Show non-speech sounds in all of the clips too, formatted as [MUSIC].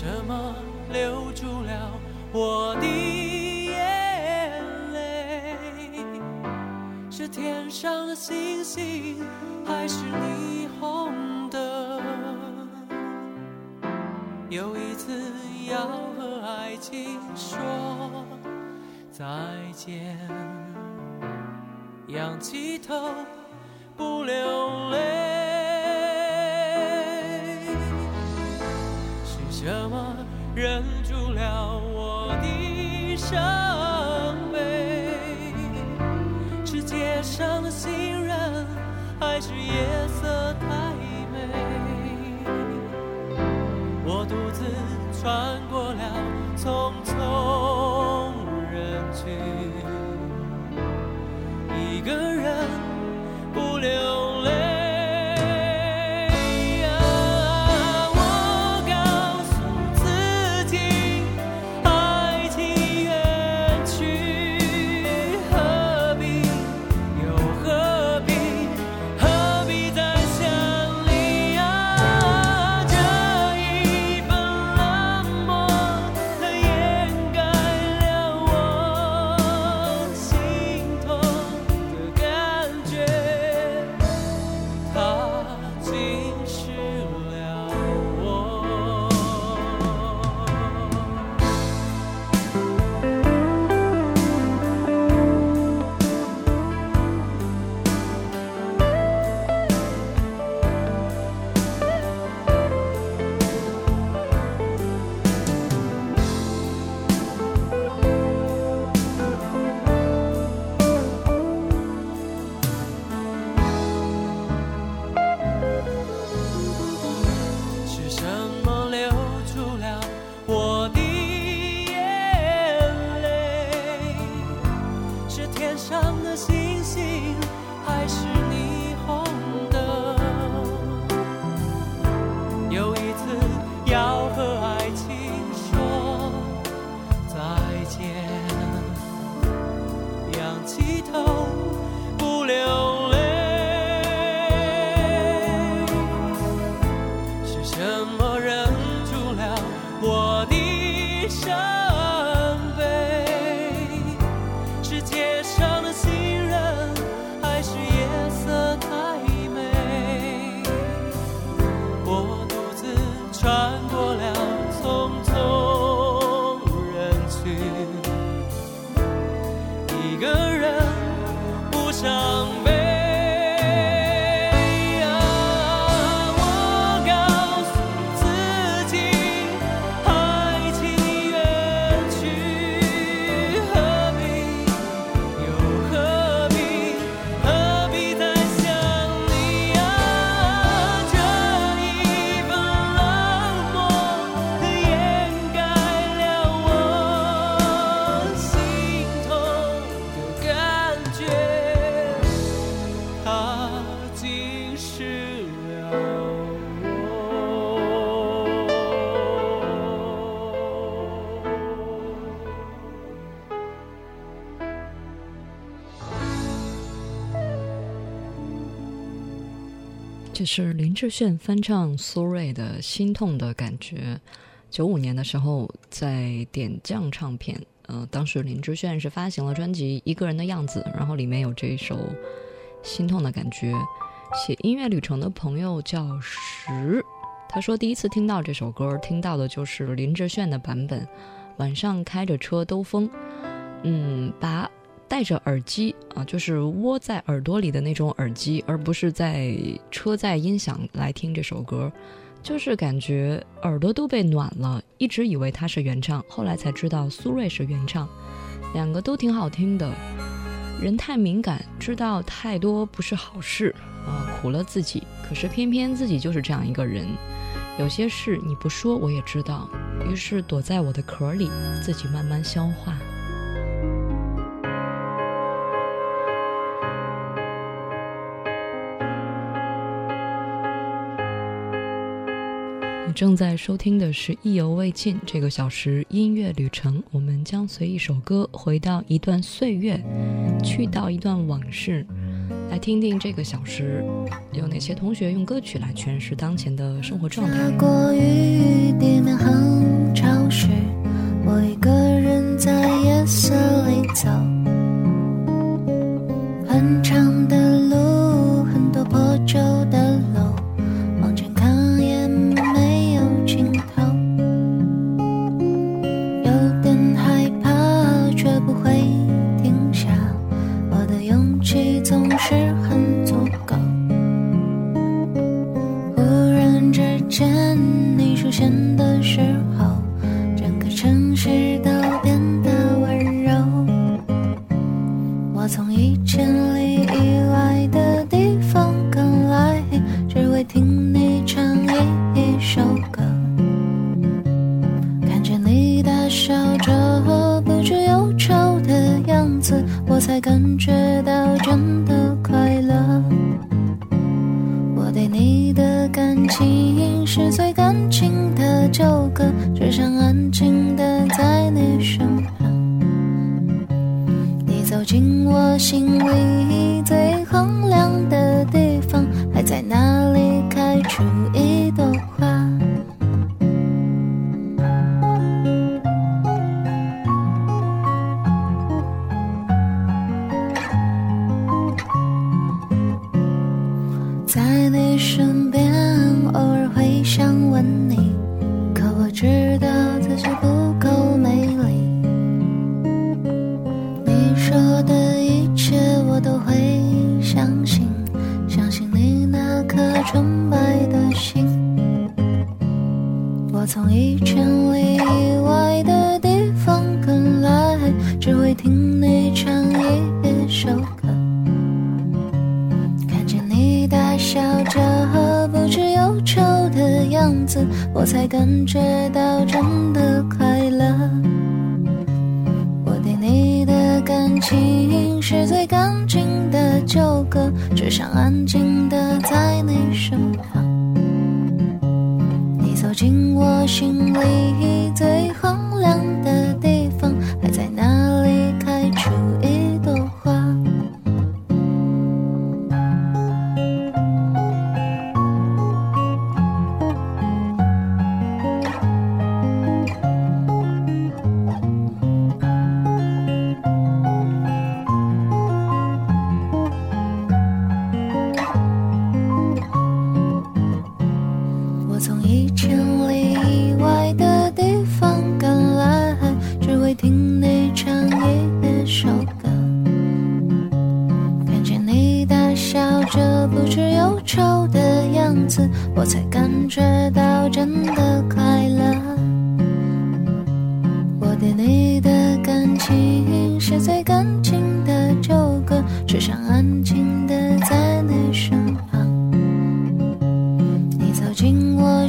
什么留住了我的眼泪？是天上的星星，还是霓虹灯？又一次要和爱情说再见，仰起头不流泪。这。这是林志炫翻唱苏芮的《心痛的感觉》，九五年的时候在点将唱片。嗯，当时林志炫是发行了专辑《一个人的样子》，然后里面有这首《心痛的感觉》。写音乐旅程的朋友叫石，他说第一次听到这首歌，听到的就是林志炫的版本。晚上开着车兜风，嗯，把戴着耳机啊，就是窝在耳朵里的那种耳机，而不是在车载音响来听这首歌，就是感觉耳朵都被暖了。一直以为他是原唱，后来才知道苏芮是原唱，两个都挺好听的。人太敏感，知道太多不是好事啊，苦了自己。可是偏偏自己就是这样一个人，有些事你不说我也知道，于是躲在我的壳里，自己慢慢消化。正在收听的是《意犹未尽》这个小时音乐旅程，我们将随一首歌回到一段岁月，去到一段往事，来听听这个小时有哪些同学用歌曲来诠释当前的生活状态。我一个人在夜色里走，很长的。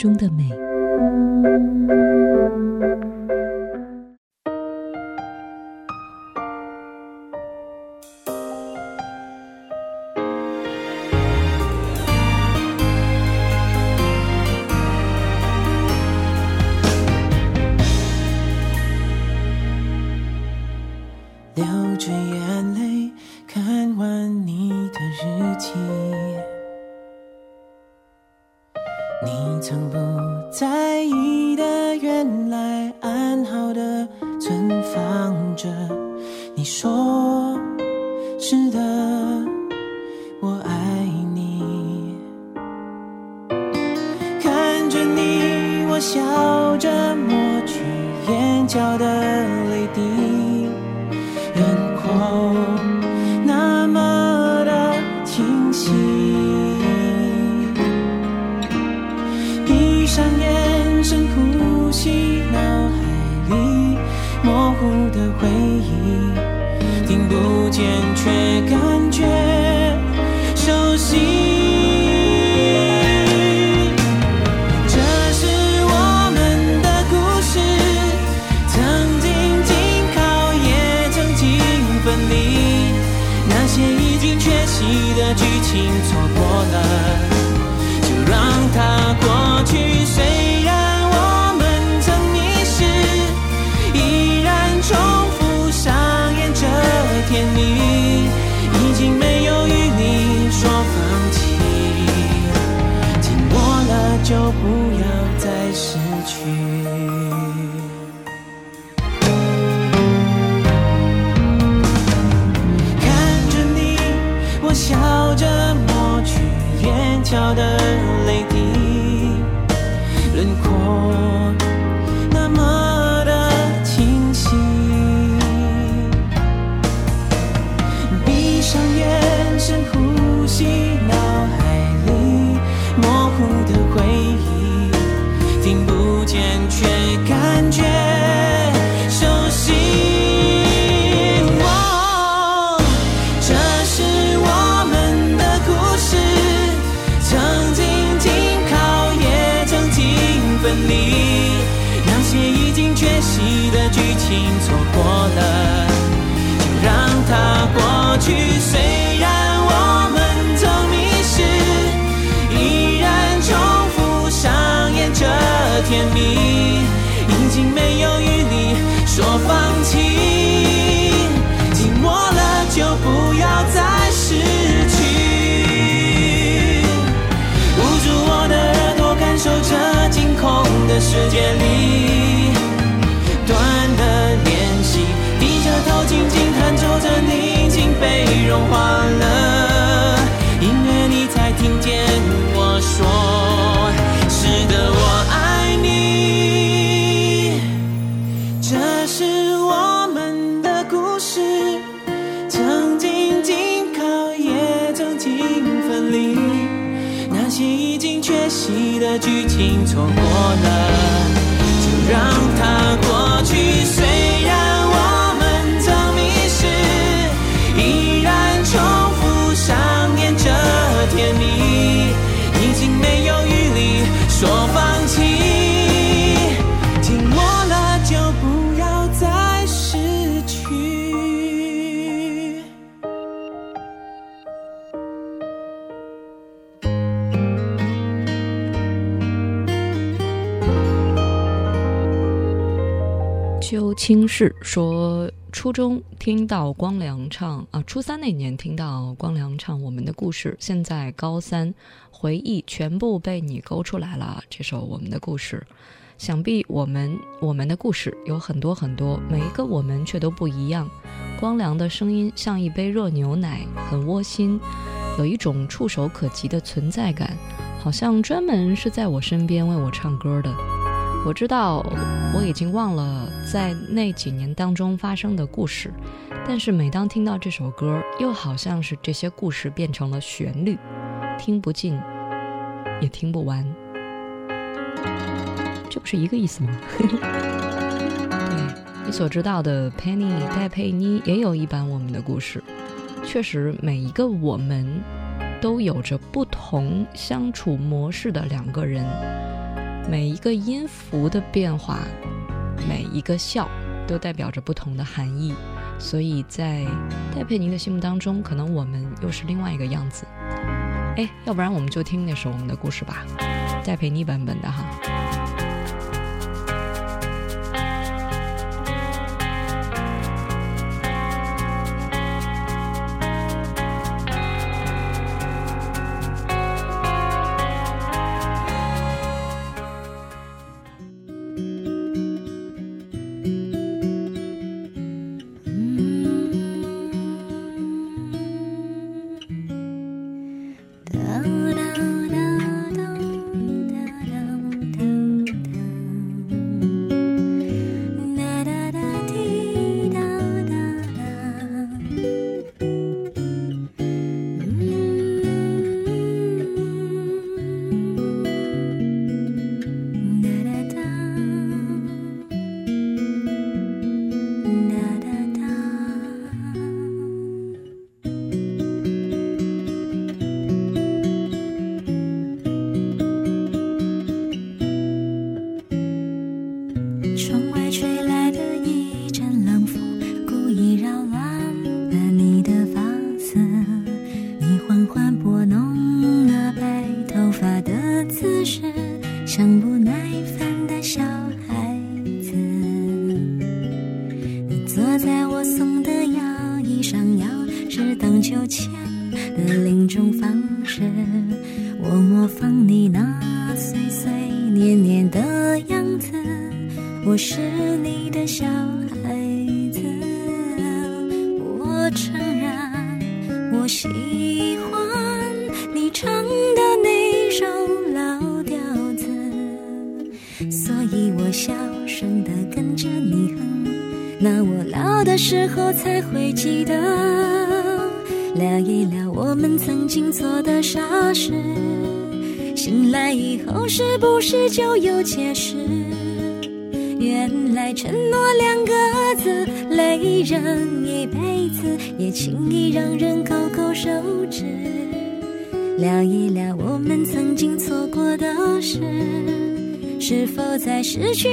中的美。不再失去，捂住我的耳朵，感受着惊恐的世界里断的联系。低着头，静静弹奏着，你已经被融化。错过了。轻视说，初中听到光良唱啊，初三那年听到光良唱《我们的故事》，现在高三，回忆全部被你勾出来了。这首《我们的故事》，想必我们我们的故事有很多很多，每一个我们却都不一样。光良的声音像一杯热牛奶，很窝心，有一种触手可及的存在感，好像专门是在我身边为我唱歌的。我知道我已经忘了在那几年当中发生的故事，但是每当听到这首歌，又好像是这些故事变成了旋律，听不尽，也听不完，这不是一个意思吗？对你所知道的 Penny 戴佩妮也有一版我们的故事，确实每一个我们都有着不同相处模式的两个人。每一个音符的变化，每一个笑，都代表着不同的含义。所以在戴佩妮的心目当中，可能我们又是另外一个样子。哎，要不然我们就听那首《我们的故事》吧，戴佩妮版本的哈。失去。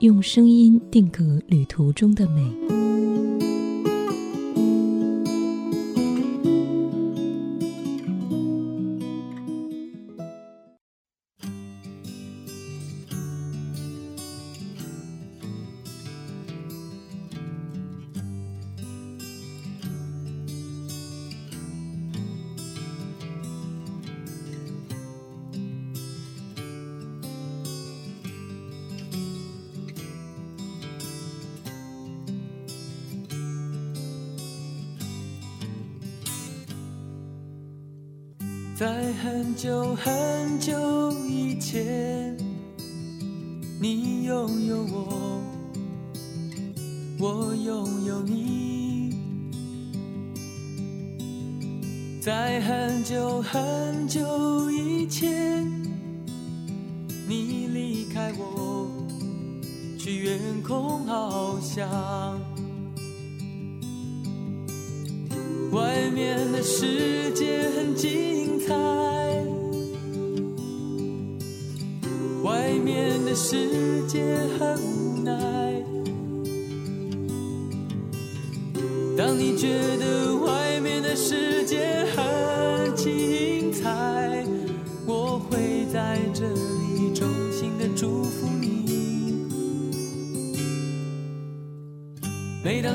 用声音定格旅途中的美。很久以前，你离开我，去远空翱翔。外面的世界很精彩，外面的世界很无奈。当你觉得外面的世界……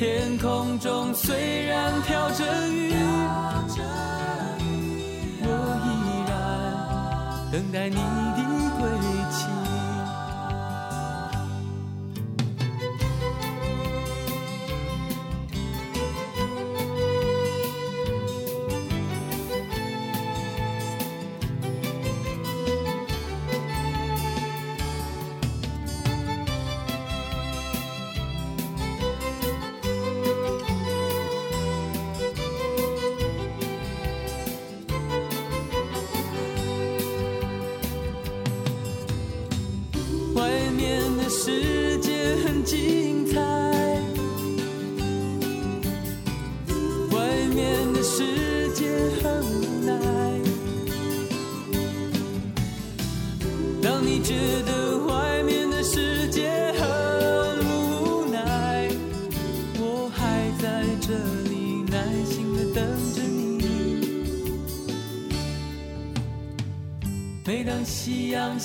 天空中虽然飘着雨，我依然等待你。的。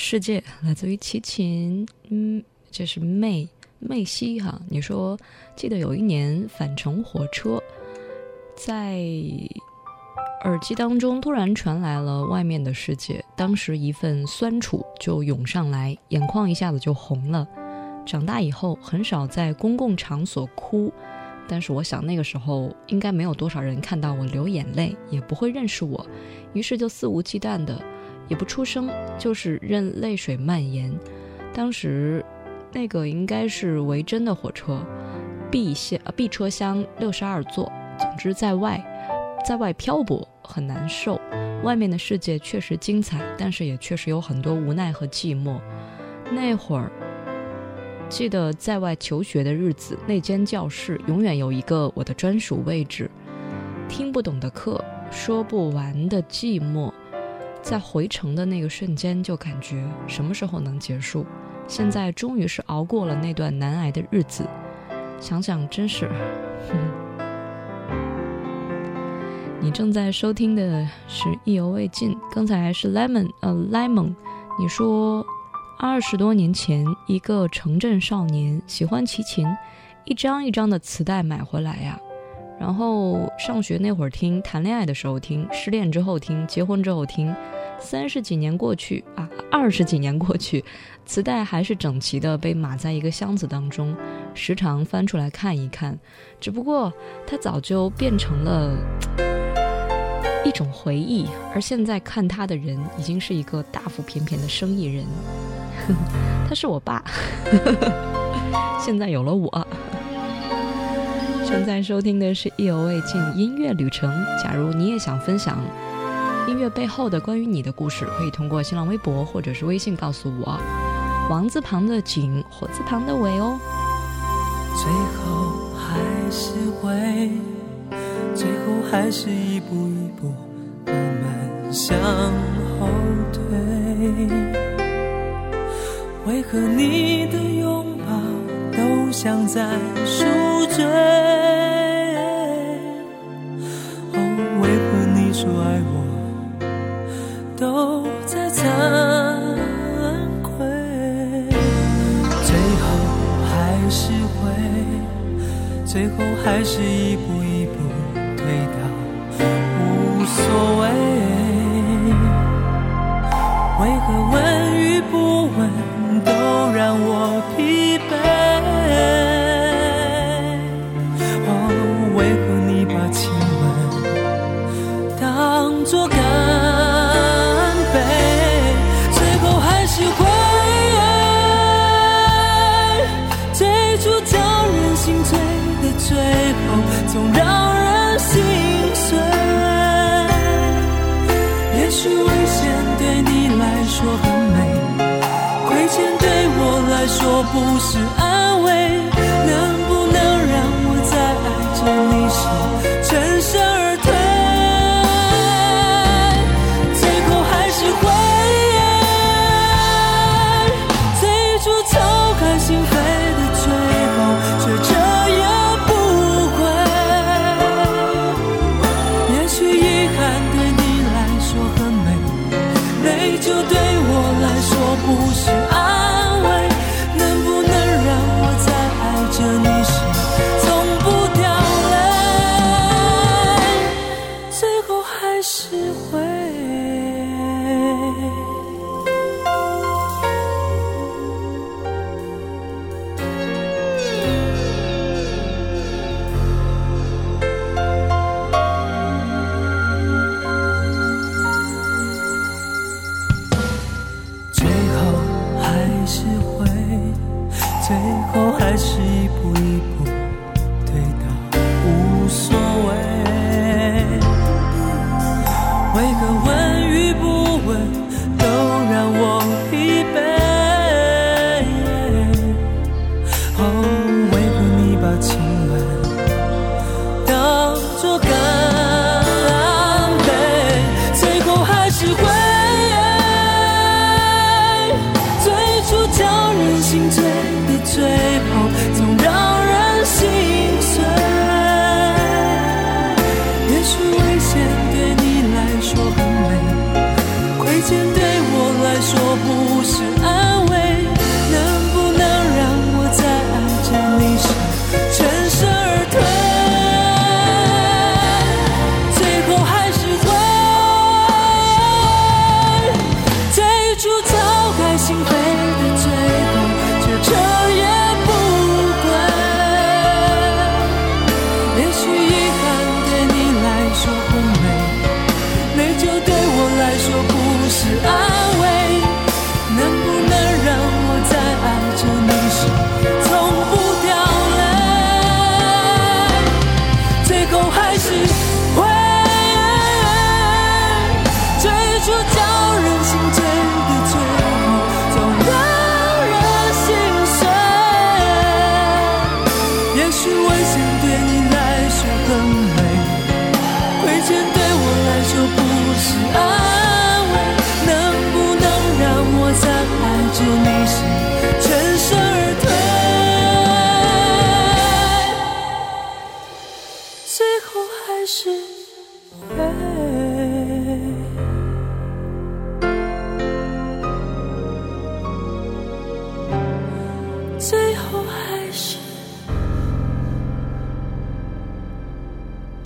世界来自于齐秦，嗯，这是妹妹西哈。你说，记得有一年返程火车，在耳机当中突然传来了外面的世界，当时一份酸楚就涌上来，眼眶一下子就红了。长大以后很少在公共场所哭，但是我想那个时候应该没有多少人看到我流眼泪，也不会认识我，于是就肆无忌惮的。也不出声，就是任泪水蔓延。当时那个应该是维珍的火车，B 线呃 b 车厢六十二座。总之，在外，在外漂泊很难受。外面的世界确实精彩，但是也确实有很多无奈和寂寞。那会儿，记得在外求学的日子，那间教室永远有一个我的专属位置。听不懂的课，说不完的寂寞。在回城的那个瞬间，就感觉什么时候能结束。现在终于是熬过了那段难挨的日子，想想真是……哼。你正在收听的是《意犹未尽》，刚才是 Lemon 呃 Lemon。你说，二十多年前，一个城镇少年喜欢提琴，一张一张的磁带买回来呀。然后上学那会儿听，谈恋爱的时候听，失恋之后听，结婚之后听，三十几年过去啊，二十几年过去，磁带还是整齐的被码在一个箱子当中，时常翻出来看一看。只不过它早就变成了一种回忆，而现在看他的人已经是一个大腹便便的生意人，[LAUGHS] 他是我爸，[LAUGHS] 现在有了我。正在收听的是《意犹未尽音乐旅程》。假如你也想分享音乐背后的关于你的故事，可以通过新浪微博或者是微信告诉我，王字旁的景，火字旁的尾哦。最最后后后还还是是会，一一步步向退。为何你的都想在赎罪，哦，为何你说爱我都在惭愧？最后还是会，最后还是一步一步退到无所谓。为何问与不问都让我疲惫？不是。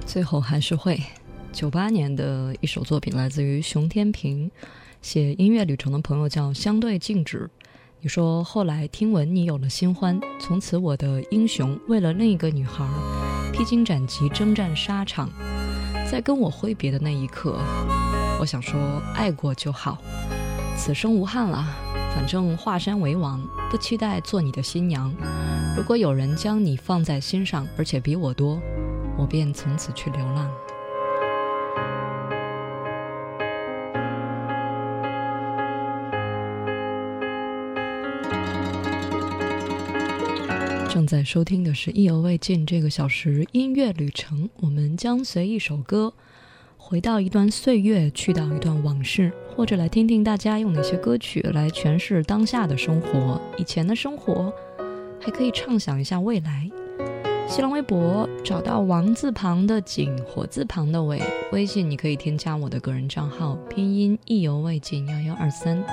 最后还是会，九八年的一首作品，来自于熊天平。写音乐旅程的朋友叫相对静止。你说后来听闻你有了新欢，从此我的英雄为了另一个女孩披荆斩棘征战沙场。在跟我挥别的那一刻，我想说爱过就好，此生无憾了。反正化身为王，不期待做你的新娘。如果有人将你放在心上，而且比我多。我便从此去流浪。正在收听的是《意犹未尽》这个小时音乐旅程，我们将随一首歌回到一段岁月，去到一段往事，或者来听听大家用哪些歌曲来诠释当下的生活、以前的生活，还可以畅想一下未来。新浪微博找到王字旁的景，火字旁的伟。微信你可以添加我的个人账号，拼音意犹未尽幺幺二三。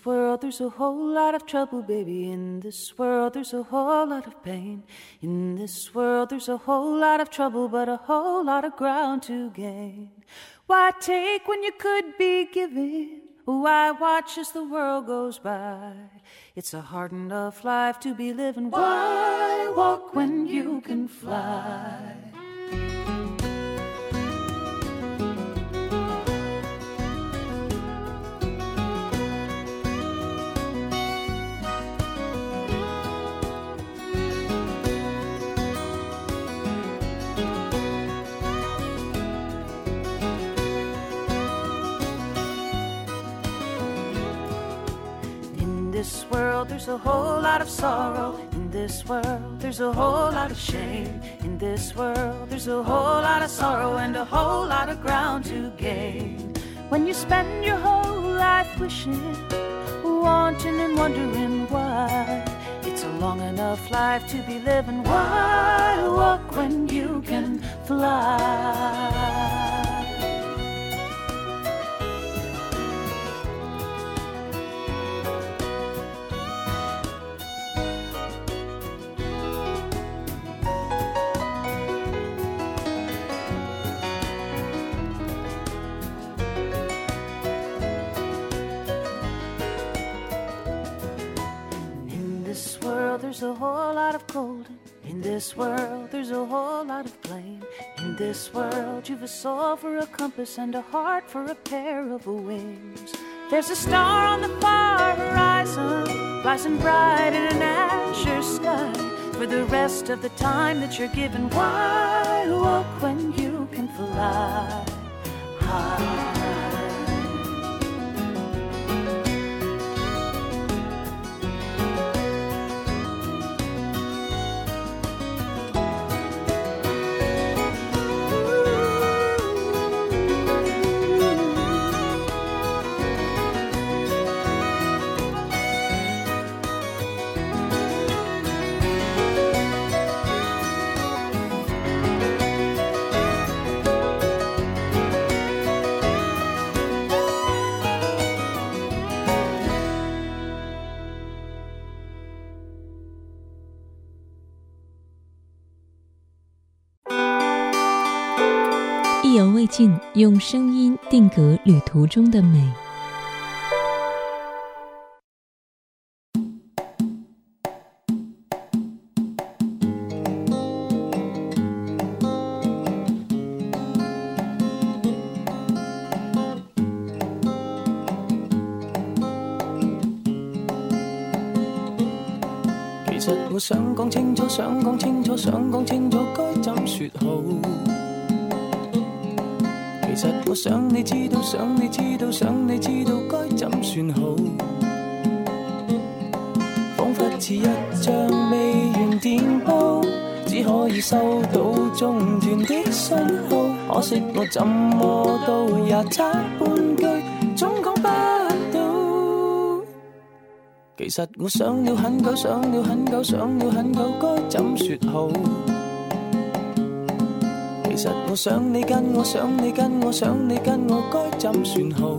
this world there's a whole lot of trouble, baby. In this world there's a whole lot of pain. In this world there's a whole lot of trouble, but a whole lot of ground to gain. Why take when you could be giving? Why watch as the world goes by? It's a hard enough life to be living. Why walk when you can fly? There's a whole lot of sorrow in this world. There's a whole lot of shame in this world. There's a whole lot of sorrow and a whole lot of ground to gain. When you spend your whole life wishing, wanting, and wondering why. It's a long enough life to be living. Why walk when you can fly? There's a whole lot of cold in this world. There's a whole lot of blame in this world. You've a soul for a compass and a heart for a pair of wings. There's a star on the far horizon, rising bright in an azure sky. For the rest of the time that you're given, why walk when you can fly high? 用声音定格旅途中的美。我怎么都也差半句，总讲不到。其实我想了很久，想了很久，想了很久，该怎说好？其实我想你跟我，想你跟我，想你跟我，该怎算好？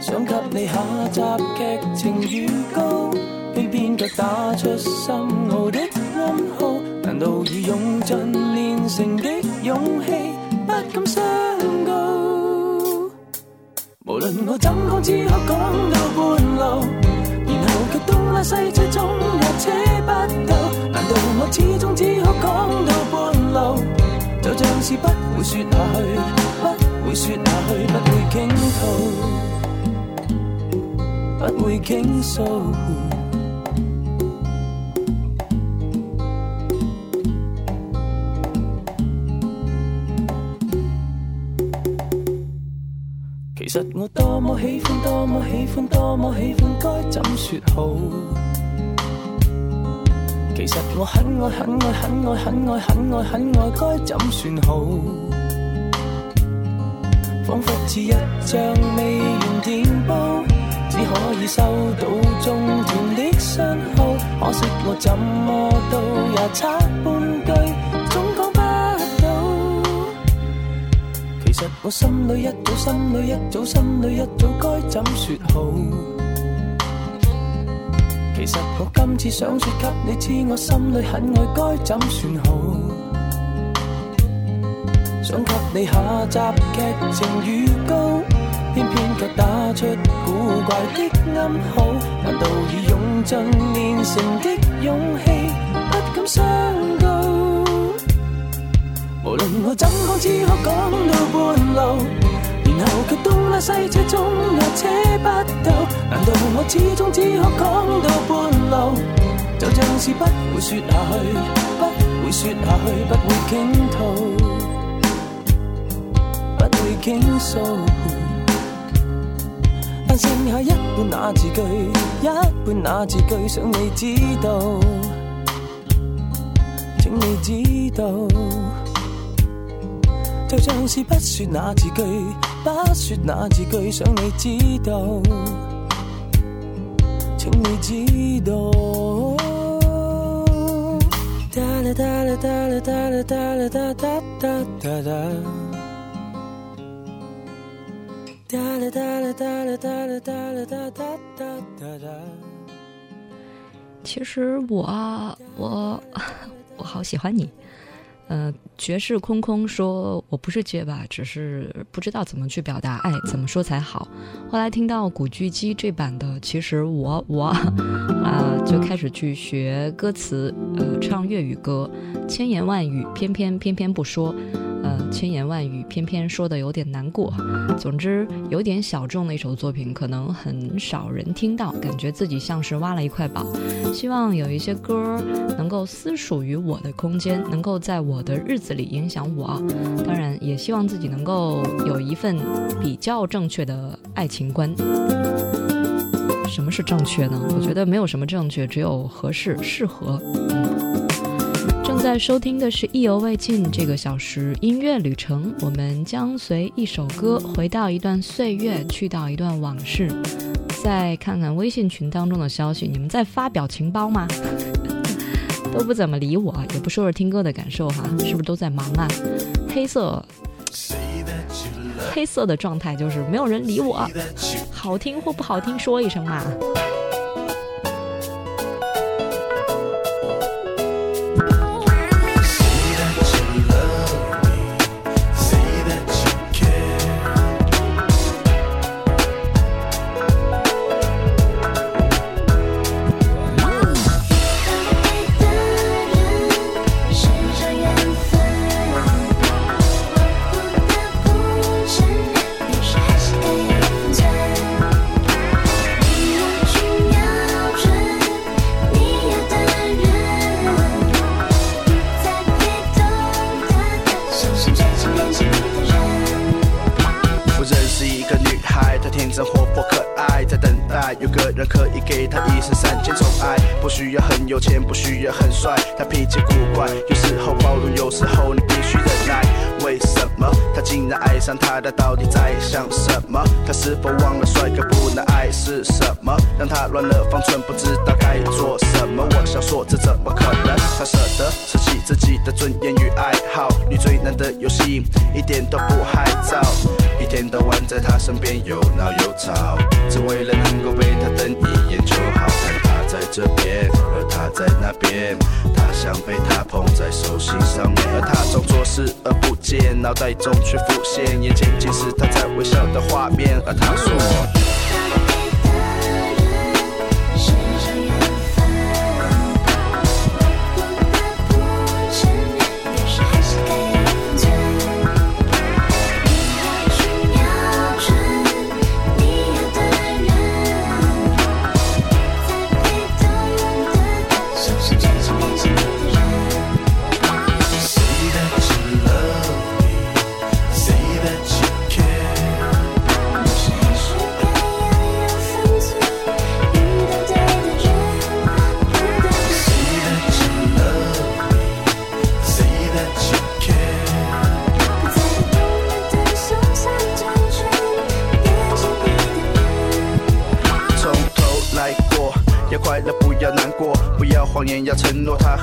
想给你下集剧情预告，被边脚打出心号的暗号。道已用尽练成的勇气，不敢相告。无论我怎讲，只可讲到半路，然后却东拉西扯，总也扯不到。难道我始终只可讲到半路？就像是不会说下去，不会说下去，不会倾吐，不会倾诉。其实我多么喜欢，多么喜欢，多么喜欢，该怎说好？其实我很爱，很爱，很爱，很爱，很爱，很爱，该怎算好？仿佛似一张未完电报，只可以收到中断的讯号。可惜我怎么都也差半句。我心里一早，心里一早，心里一早，该怎说好？其实我今次想说给你知，我心里很爱，该怎算好？想给你下集剧情预告，偏偏却打出古怪的暗号。难道已用尽练成的勇气，不敢相？无论我怎讲，只可讲到半路，然后却东拉西扯，总也扯不到。难道我始终只可讲到半路？就像是不会说下去，不会说下去，不会倾吐，不会倾诉。但剩下一半那字句，一半那字句，想你知道，请你知道。就像不不说说那那句，句，想你你知道，请其实我我 [LAUGHS] 我好喜欢你。呃，绝世空空说，我不是结巴，只是不知道怎么去表达爱，怎么说才好。后来听到古巨基这版的，其实我我，啊，就开始去学歌词，呃，唱粤语歌，千言万语，偏偏偏偏不说。呃，千言万语，偏偏说的有点难过。总之，有点小众的一首作品，可能很少人听到。感觉自己像是挖了一块宝。希望有一些歌能够私属于我的空间，能够在我的日子里影响我。当然，也希望自己能够有一份比较正确的爱情观。什么是正确呢？我觉得没有什么正确，只有合适、适合。嗯。在收听的是意犹未尽这个小时音乐旅程，我们将随一首歌回到一段岁月，去到一段往事。再看看微信群当中的消息，你们在发表情包吗？[LAUGHS] 都不怎么理我，也不说说听歌的感受哈，是不是都在忙啊？黑色，黑色的状态就是没有人理我，好听或不好听说一声嘛。自己的尊严与爱好，你最难的游戏一点都不害臊，一天到晚在他身边又闹又吵，只为了能够被他瞪一眼就好。他在这边，而他在那边，他想被他捧在手心上面，而他装作视而不见，脑袋中却浮现眼前尽是他在微笑的画面，而他说。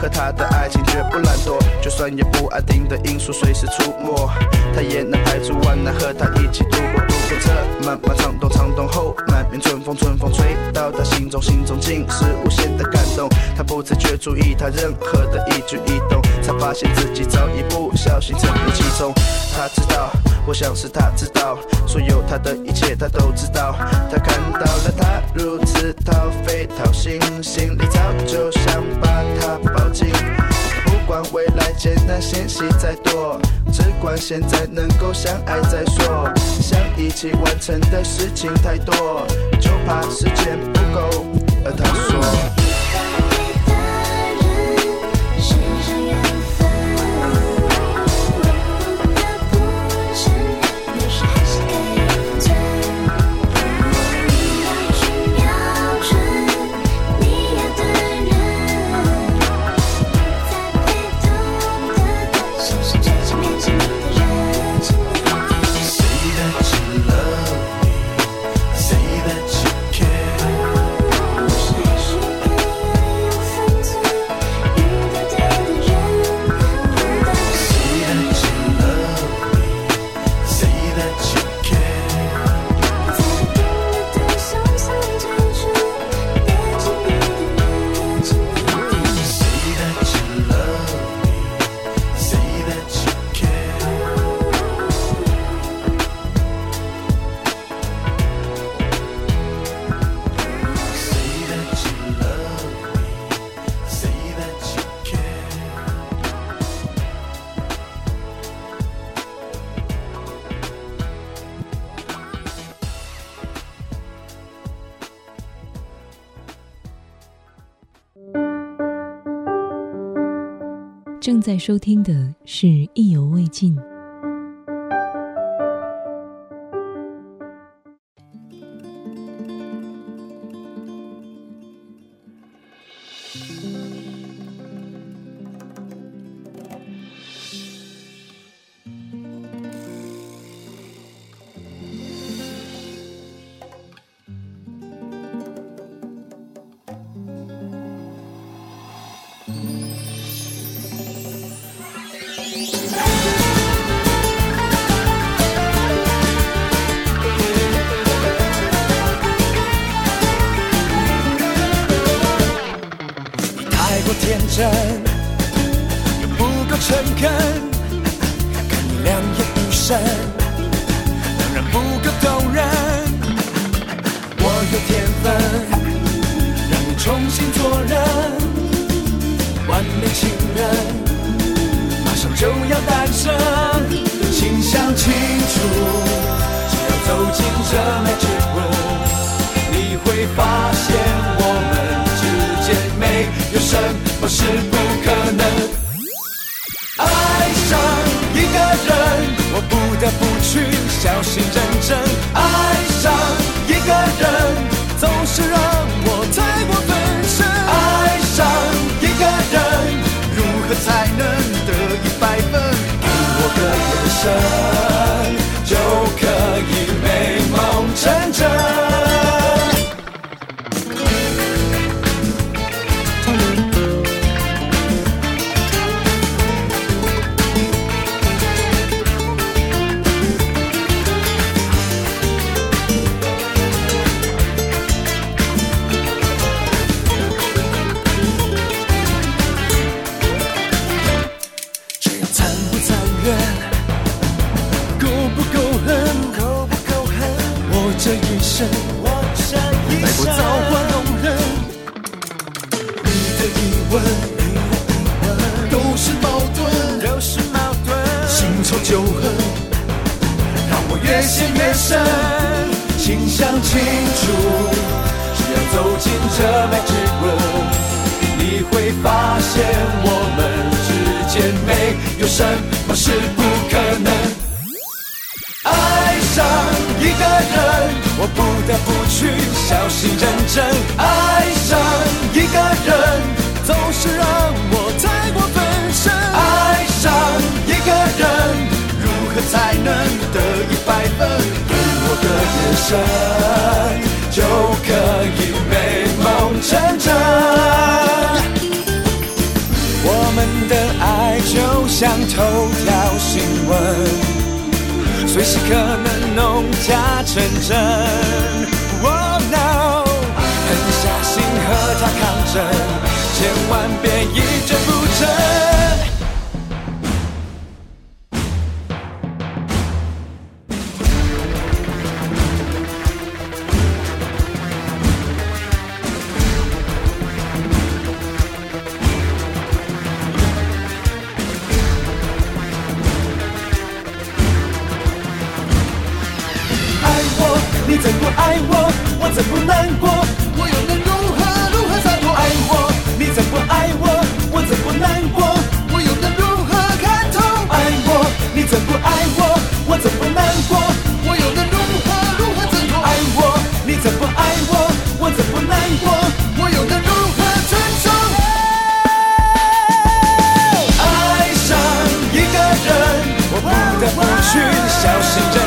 他的爱情绝不懒惰，就算有不安定的因素随时出没，他也能排除万难和她一起度过。度过这漫漫长冬，长冬后满面春风，春风吹到他心中，心中尽是无限的感动。他不自觉注意他任何的一举一动，才发现自己早已不小心沉迷其中。他知道，我想是他知道，所有他的一切他都知道。他看到了他如此掏肺掏心，心里早就。简单信息再多，只管现在能够相爱再说。想一起完成的事情太多，就怕时间不够。而他说。收听的是意犹未尽。你怎么爱我？我怎么难过？我又能如何如何洒脱？爱我，你怎么爱我？我怎么难过？我又能如何看透？爱我，你怎么爱我？我怎么难过？我又能如何如何挣脱？爱我，你怎么爱我？我怎么难过？我又能如何尊重？爱上一个人，我不得不去小心着。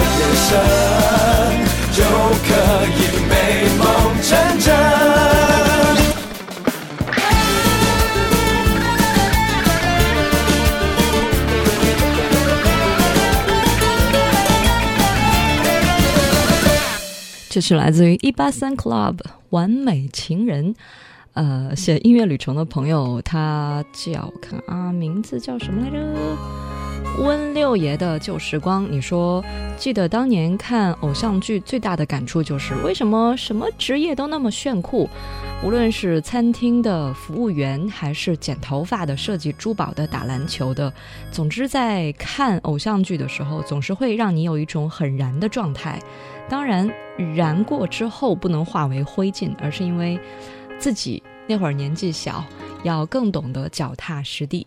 眼神，就可以美梦成真。这是来自于一八三 Club《完美情人》。呃，写音乐旅程的朋友，他叫……看啊，名字叫什么来着？温六爷的旧时光，你说，记得当年看偶像剧最大的感触就是，为什么什么职业都那么炫酷？无论是餐厅的服务员，还是剪头发的、设计珠宝的、打篮球的，总之在看偶像剧的时候，总是会让你有一种很燃的状态。当然，燃过之后不能化为灰烬，而是因为自己。那会儿年纪小，要更懂得脚踏实地。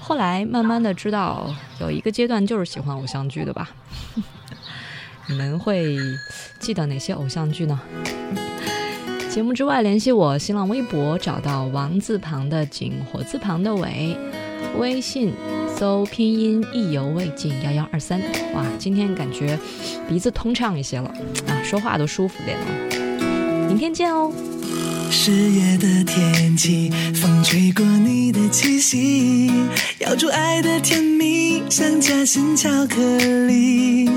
后来慢慢的知道，有一个阶段就是喜欢偶像剧的吧。[LAUGHS] 你们会记得哪些偶像剧呢？节目之外联系我，新浪微博找到王字旁的景，火字旁的伟，微信搜拼音意犹未尽幺幺二三。哇，今天感觉鼻子通畅一些了啊，说话都舒服点了。明天见哦。十月的天气，风吹过你的气息，咬住爱的甜蜜，像夹心巧克力，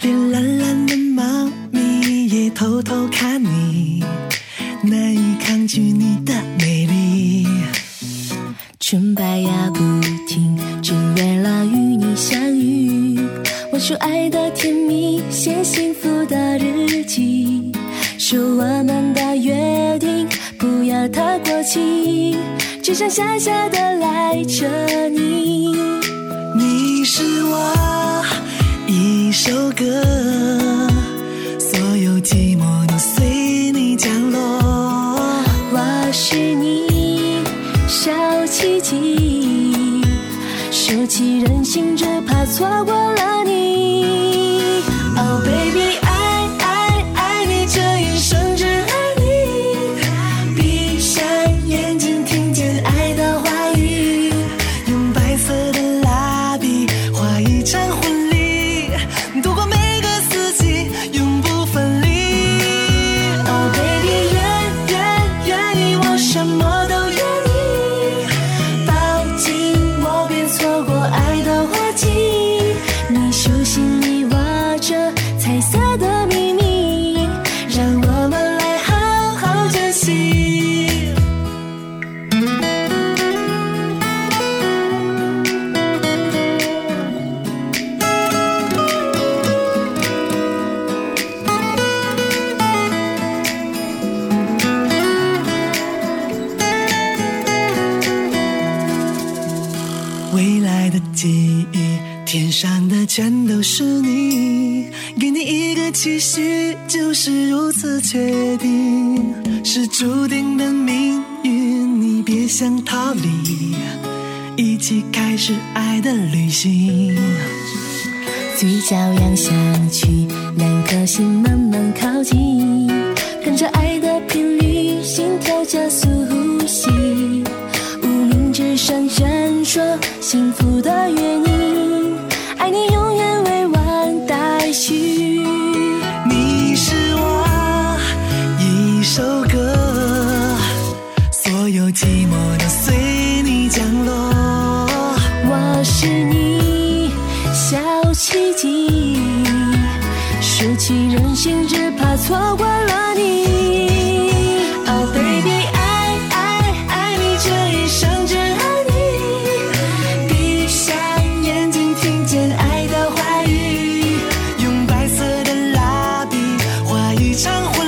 连懒懒的猫咪也偷偷看你，难以抗拒你的美丽。纯白牙不停，只为了与你相遇。我说爱的甜蜜，写幸福的日记，数我们的约。和他过期，只想傻傻的赖着你。你是我一首歌，所有寂寞都随你降落。我是你小奇迹，收起任性，只怕错过了你。骄阳下去，两颗心慢慢靠近，跟着爱的频率，心跳加速呼吸，无名指上闪烁幸福。一场。